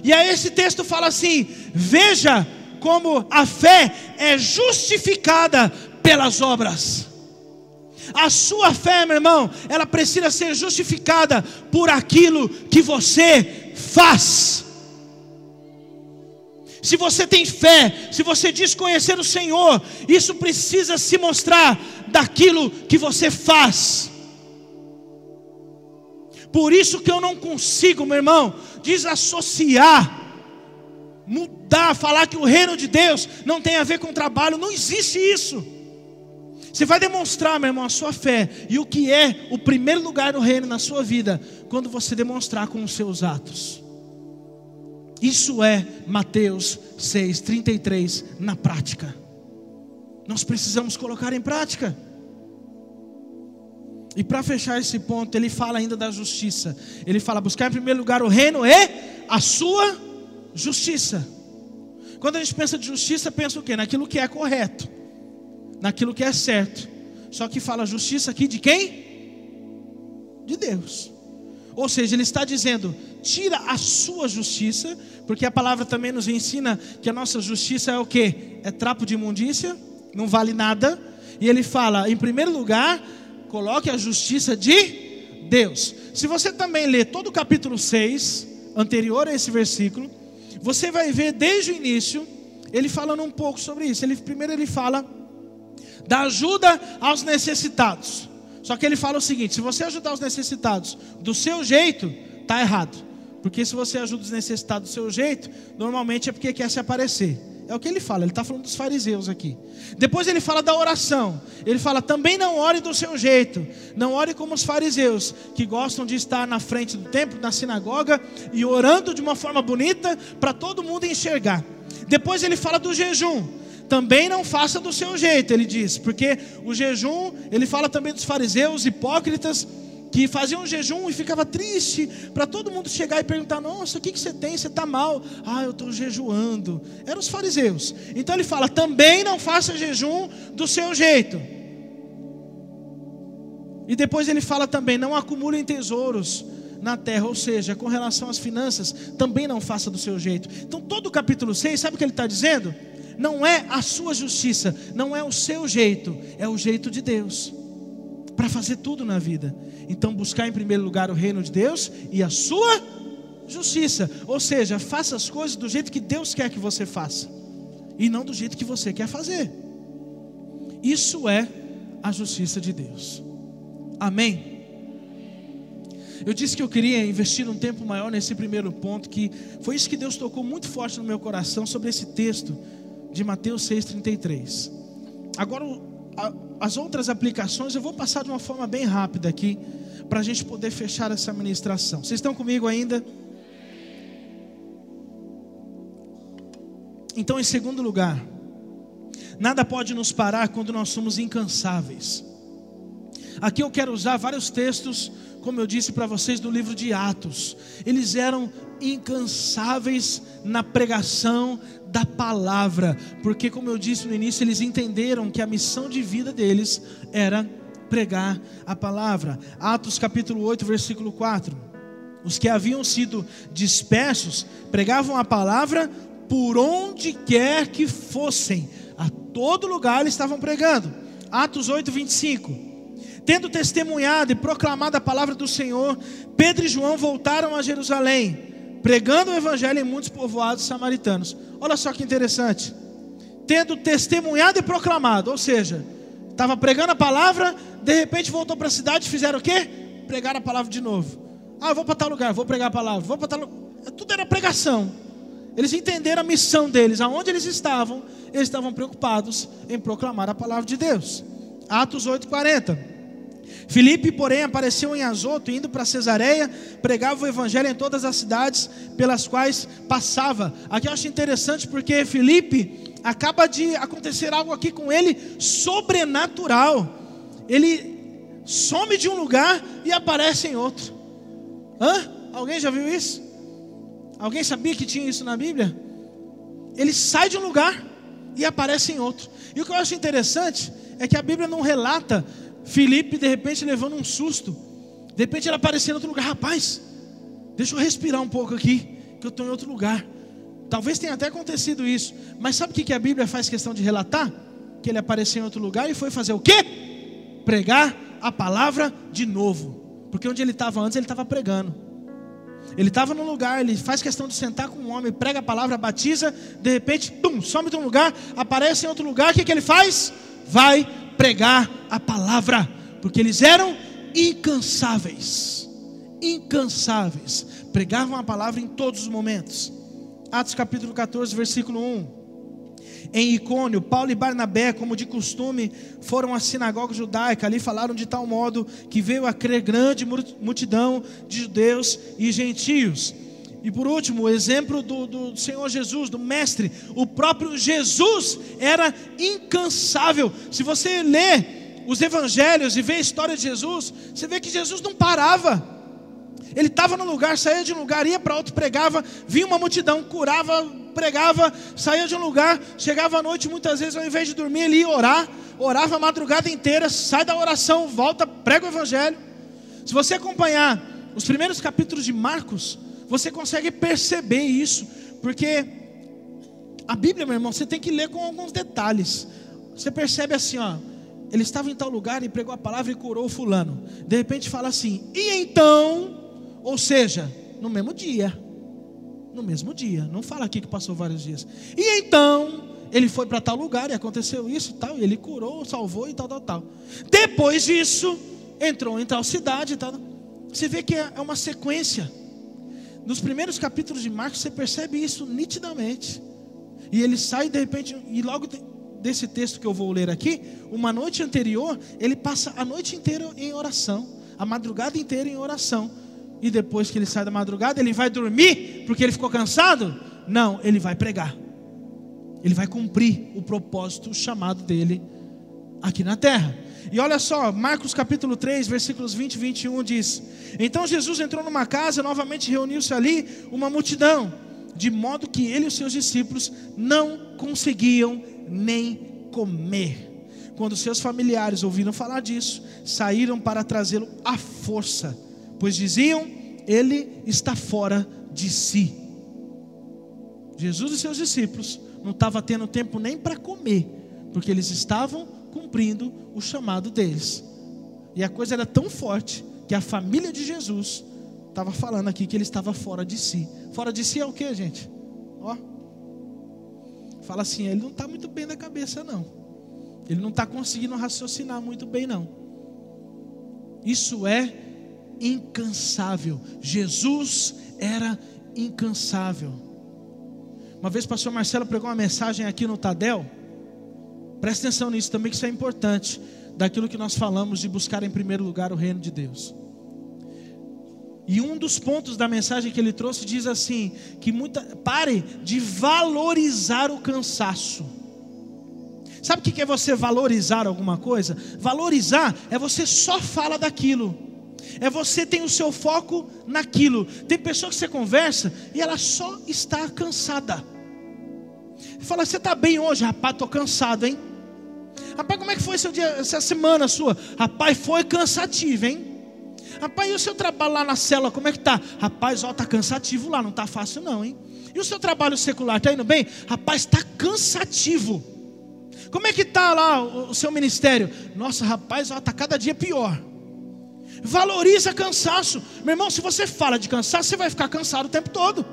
A: E aí esse texto fala assim: Veja como a fé é justificada pelas obras. A sua fé, meu irmão, ela precisa ser justificada por aquilo que você faz. Se você tem fé, se você diz conhecer o Senhor, isso precisa se mostrar daquilo que você faz. Por isso que eu não consigo, meu irmão, desassociar, mudar, falar que o reino de Deus não tem a ver com trabalho, não existe isso. Você vai demonstrar, meu irmão, a sua fé e o que é o primeiro lugar no reino na sua vida quando você demonstrar com os seus atos. Isso é Mateus 6:33 na prática. Nós precisamos colocar em prática. E para fechar esse ponto, ele fala ainda da justiça. Ele fala: buscar em primeiro lugar o reino e a sua justiça. Quando a gente pensa de justiça, pensa o quê? Naquilo que é correto naquilo que é certo. Só que fala justiça aqui de quem? De Deus. Ou seja, ele está dizendo: tira a sua justiça, porque a palavra também nos ensina que a nossa justiça é o que? É trapo de imundícia, não vale nada. E ele fala, em primeiro lugar, coloque a justiça de Deus. Se você também ler todo o capítulo 6, anterior a esse versículo, você vai ver desde o início ele falando um pouco sobre isso. Ele, primeiro ele fala da ajuda aos necessitados. Só que ele fala o seguinte: se você ajudar os necessitados do seu jeito, tá errado. Porque se você ajuda os necessitados do seu jeito, normalmente é porque quer se aparecer. É o que ele fala, ele está falando dos fariseus aqui. Depois ele fala da oração. Ele fala também não ore do seu jeito. Não ore como os fariseus, que gostam de estar na frente do templo, na sinagoga, e orando de uma forma bonita para todo mundo enxergar. Depois ele fala do jejum também não faça do seu jeito, ele diz, porque o jejum, ele fala também dos fariseus hipócritas que faziam jejum e ficava triste para todo mundo chegar e perguntar: Nossa, o que, que você tem? Você está mal? Ah, eu estou jejuando. Eram os fariseus. Então ele fala: Também não faça jejum do seu jeito. E depois ele fala também: Não acumulem tesouros na terra, ou seja, com relação às finanças, também não faça do seu jeito. Então, todo o capítulo 6, sabe o que ele está dizendo? Não é a sua justiça, não é o seu jeito, é o jeito de Deus para fazer tudo na vida. Então, buscar em primeiro lugar o reino de Deus e a sua justiça, ou seja, faça as coisas do jeito que Deus quer que você faça e não do jeito que você quer fazer. Isso é a justiça de Deus. Amém. Eu disse que eu queria investir um tempo maior nesse primeiro ponto, que foi isso que Deus tocou muito forte no meu coração sobre esse texto de Mateus 6,33. Agora, as outras aplicações eu vou passar de uma forma bem rápida aqui, para a gente poder fechar essa ministração. Vocês estão comigo ainda? Então, em segundo lugar, nada pode nos parar quando nós somos incansáveis. Aqui eu quero usar vários textos, como eu disse para vocês, do livro de Atos. Eles eram incansáveis na pregação da palavra, porque, como eu disse no início, eles entenderam que a missão de vida deles era pregar a palavra. Atos capítulo 8, versículo 4. Os que haviam sido dispersos pregavam a palavra por onde quer que fossem, a todo lugar eles estavam pregando. Atos 8, 25. Tendo testemunhado e proclamado a palavra do Senhor, Pedro e João voltaram a Jerusalém pregando o evangelho em muitos povoados samaritanos. Olha só que interessante. Tendo testemunhado e proclamado, ou seja, estava pregando a palavra, de repente voltou para a cidade, fizeram o quê? Pregaram a palavra de novo. Ah, vou para tal lugar, vou pregar a palavra, vou para tal lugar. Tudo era pregação. Eles entenderam a missão deles, aonde eles estavam, eles estavam preocupados em proclamar a palavra de Deus. Atos 8:40. Filipe, porém, apareceu em Azoto, indo para Cesareia, pregava o evangelho em todas as cidades pelas quais passava. Aqui eu acho interessante porque Filipe acaba de acontecer algo aqui com ele sobrenatural. Ele some de um lugar e aparece em outro. Hã? Alguém já viu isso? Alguém sabia que tinha isso na Bíblia? Ele sai de um lugar e aparece em outro. E o que eu acho interessante é que a Bíblia não relata Felipe, de repente, levando um susto. De repente, ele apareceu em outro lugar. Rapaz, deixa eu respirar um pouco aqui, que eu estou em outro lugar. Talvez tenha até acontecido isso. Mas sabe o que a Bíblia faz questão de relatar? Que ele apareceu em outro lugar e foi fazer o quê? Pregar a palavra de novo. Porque onde ele estava antes, ele estava pregando. Ele estava num lugar, ele faz questão de sentar com um homem, prega a palavra, batiza, de repente, pum, some de um lugar, aparece em outro lugar, o que, que ele faz? Vai pregar a palavra, porque eles eram incansáveis. Incansáveis. Pregavam a palavra em todos os momentos. Atos capítulo 14, versículo 1. Em Icônio, Paulo e Barnabé, como de costume, foram à sinagoga judaica. Ali falaram de tal modo que veio a crer grande multidão de judeus e gentios. E por último, o exemplo do, do, Senhor Jesus, do Mestre. O próprio Jesus era incansável. Se você lê os evangelhos e vê a história de Jesus, você vê que Jesus não parava. Ele estava no lugar, saía de um lugar, ia para outro, pregava, vinha uma multidão, curava, pregava, saía de um lugar, chegava à noite, muitas vezes, ao invés de dormir, ele ia orar, orava a madrugada inteira, sai da oração, volta, prega o evangelho. Se você acompanhar os primeiros capítulos de Marcos, você consegue perceber isso, porque a Bíblia, meu irmão, você tem que ler com alguns detalhes. Você percebe assim, ó, ele estava em tal lugar e pregou a palavra e curou fulano. De repente fala assim: "E então, ou seja, no mesmo dia. No mesmo dia. Não fala aqui que passou vários dias. E então, ele foi para tal lugar e aconteceu isso e tal, e ele curou, salvou e tal, tal, tal. Depois disso, entrou em tal cidade e tal. Você vê que é uma sequência. Nos primeiros capítulos de Marcos, você percebe isso nitidamente. E ele sai de repente, e logo desse texto que eu vou ler aqui, uma noite anterior, ele passa a noite inteira em oração, a madrugada inteira em oração. E depois que ele sai da madrugada, ele vai dormir porque ele ficou cansado? Não, ele vai pregar. Ele vai cumprir o propósito o chamado dele aqui na terra. E olha só, Marcos capítulo 3, versículos 20 e 21 diz: Então Jesus entrou numa casa, novamente reuniu-se ali uma multidão, de modo que ele e os seus discípulos não conseguiam nem comer. Quando seus familiares ouviram falar disso, saíram para trazê-lo à força, pois diziam: Ele está fora de si. Jesus e seus discípulos não estavam tendo tempo nem para comer, porque eles estavam cumprindo o chamado deles. E a coisa era tão forte que a família de Jesus estava falando aqui que ele estava fora de si. Fora de si é o que, gente? Ó. Fala assim, ele não está muito bem da cabeça, não. Ele não está conseguindo raciocinar muito bem, não. Isso é incansável. Jesus era incansável. Uma vez o pastor Marcelo pregou uma mensagem aqui no Tadel. Presta atenção nisso também, que isso é importante. Daquilo que nós falamos de buscar em primeiro lugar o reino de Deus. E um dos pontos da mensagem que ele trouxe diz assim: que muita, pare de valorizar o cansaço. Sabe o que é você valorizar alguma coisa? Valorizar é você só fala daquilo. É você tem o seu foco naquilo. Tem pessoa que você conversa e ela só está cansada. Fala, você está bem hoje? Rapaz, estou cansado, hein? Rapaz, como é que foi seu dia, essa semana sua? Rapaz, foi cansativo, hein? Rapaz, e o seu trabalho lá na cela, como é que tá? Rapaz, ó, tá cansativo lá, não tá fácil não, hein? E o seu trabalho secular, tá indo bem? Rapaz, tá cansativo. Como é que tá lá o, seu ministério? Nossa, rapaz, ó, tá cada dia pior. Valoriza cansaço. Meu irmão, se você fala de cansaço, você vai ficar cansado o tempo todo.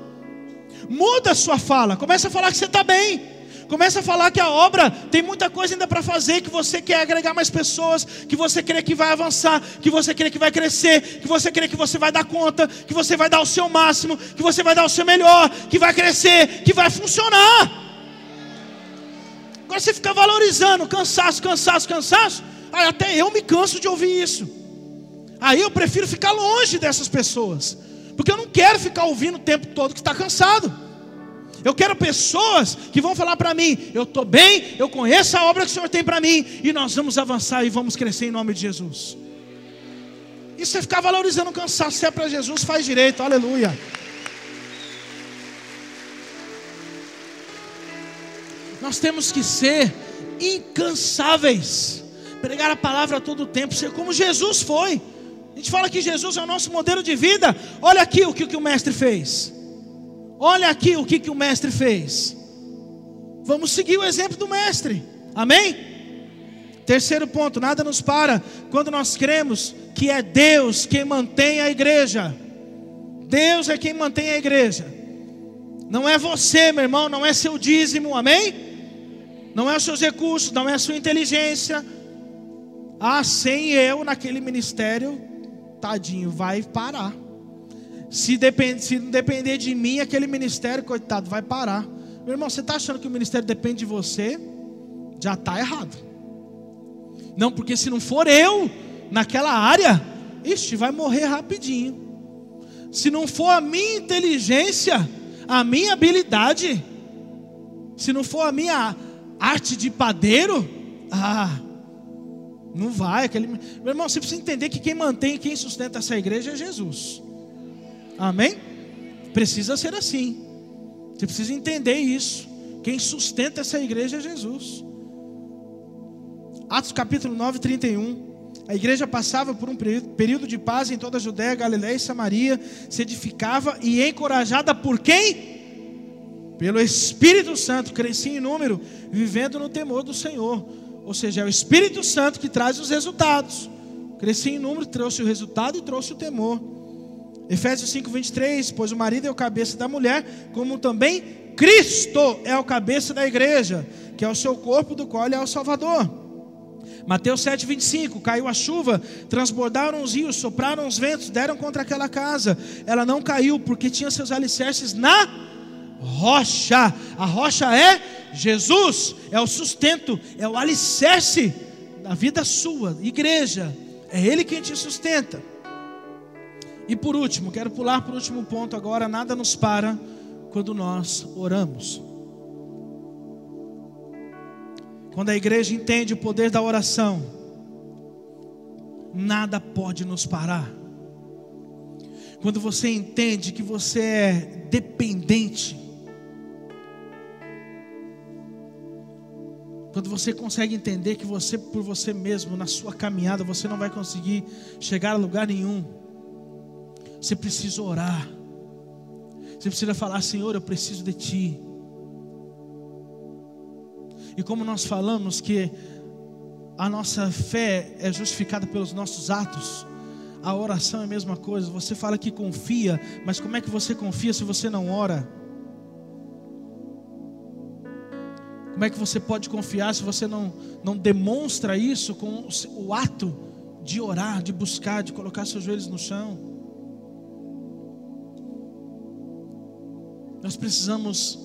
A: Muda a sua fala. Começa a falar que você está bem. Começa a falar que a obra tem muita coisa ainda para fazer, que você quer agregar mais pessoas, que você crê que vai avançar, que você crê que vai crescer, que você crê que você vai dar conta, que você vai dar o seu máximo, que você vai dar o seu melhor, que vai crescer, que vai funcionar. Agora você fica valorizando cansaço, cansaço, cansaço. Aí até eu me canso de ouvir isso. Aí eu prefiro ficar longe dessas pessoas. Porque eu não quero ficar ouvindo o tempo todo que está cansado. Eu quero pessoas que vão falar para mim: eu estou bem, eu conheço a obra que o Senhor tem para mim, e nós vamos avançar e vamos crescer em nome de Jesus. E você ficar valorizando o cansaço, se é para Jesus, faz direito, aleluia. Nós temos que ser incansáveis, pregar a palavra a todo tempo, ser como Jesus foi gente fala que Jesus é o nosso modelo de vida. Olha aqui o que o mestre fez. Olha aqui o que, que o mestre fez. Vamos seguir o exemplo do mestre. Amém? Terceiro ponto: nada nos para quando nós cremos que é Deus quem mantém a igreja. Deus é quem mantém a igreja. Não é você, meu irmão, não é seu dízimo, amém? Não é os seus recursos, não é a sua inteligência. Ah, sem eu naquele ministério, tadinho, vai parar. Se, depend, se não depender de mim, aquele ministério, coitado, vai parar. Meu irmão, você está achando que o ministério depende de você? Já está errado. Não, porque se não for eu naquela área, ixi, vai morrer rapidinho. Se não for a minha inteligência, a minha habilidade, se não for a minha arte de padeiro, ah, não vai. Aquele... Meu irmão, você precisa entender que quem mantém quem sustenta essa igreja é Jesus. Amém? Precisa ser assim. Você precisa entender isso. Quem sustenta essa igreja é Jesus. Atos capítulo 9, 31. A igreja passava por um período de paz em toda a Judéia, Galiléia e Samaria, se edificava e encorajada por quem? Pelo Espírito Santo, crescia em número, vivendo no temor do Senhor. Ou seja, é o Espírito Santo que traz os resultados. Crescia em número, trouxe o resultado e trouxe o temor. Efésios 5, 23, pois o marido é o cabeça da mulher, como também Cristo é o cabeça da igreja, que é o seu corpo, do qual ele é o Salvador. Mateus 7, 25, caiu a chuva, transbordaram os rios, sopraram os ventos, deram contra aquela casa. Ela não caiu, porque tinha seus alicerces na rocha. A rocha é Jesus, é o sustento, é o alicerce da vida sua, igreja. É Ele quem te sustenta. E por último, quero pular para o último ponto agora: nada nos para quando nós oramos. Quando a igreja entende o poder da oração, nada pode nos parar. Quando você entende que você é dependente, quando você consegue entender que você por você mesmo, na sua caminhada, você não vai conseguir chegar a lugar nenhum, você precisa orar. Você precisa falar, Senhor, eu preciso de Ti. E como nós falamos que a nossa fé é justificada pelos nossos atos, a oração é a mesma coisa. Você fala que confia, mas como é que você confia se você não ora? Como é que você pode confiar se você não, não demonstra isso com o ato de orar, de buscar, de colocar seus joelhos no chão? Nós precisamos,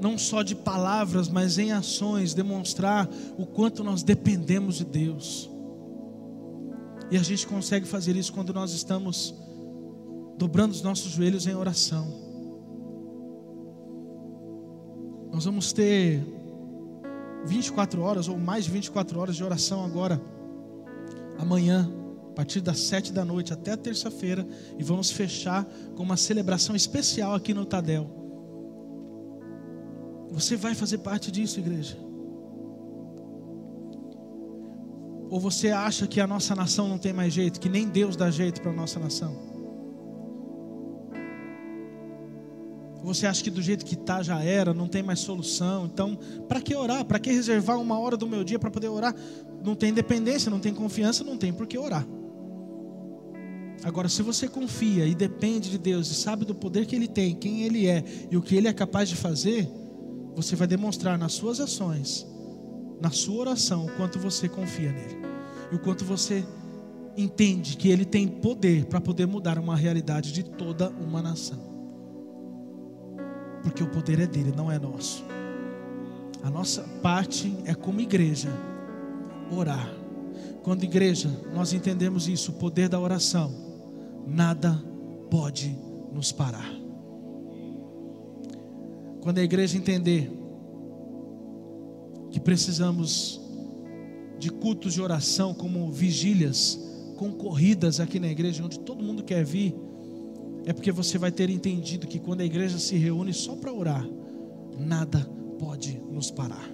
A: não só de palavras, mas em ações, demonstrar o quanto nós dependemos de Deus. E a gente consegue fazer isso quando nós estamos dobrando os nossos joelhos em oração. Nós vamos ter 24 horas ou mais de 24 horas de oração agora, amanhã a partir das sete da noite até a terça-feira, e vamos fechar com uma celebração especial aqui no Tadel. Você vai fazer parte disso, igreja? Ou você acha que a nossa nação não tem mais jeito, que nem Deus dá jeito para a nossa nação? Você acha que do jeito que está já era, não tem mais solução? Então, para que orar? Para que reservar uma hora do meu dia para poder orar? Não tem independência, não tem confiança, não tem por que orar. Agora, se você confia e depende de Deus e sabe do poder que Ele tem, quem Ele é e o que Ele é capaz de fazer, você vai demonstrar nas suas ações, na sua oração, o quanto você confia nele e o quanto você entende que Ele tem poder para poder mudar uma realidade de toda uma nação. Porque o poder é dele, não é nosso. A nossa parte é como igreja orar. Quando igreja, nós entendemos isso, o poder da oração nada pode nos parar. Quando a igreja entender que precisamos de cultos de oração como vigílias concorridas aqui na igreja, onde todo mundo quer vir, é porque você vai ter entendido que quando a igreja se reúne só para orar, nada pode nos parar.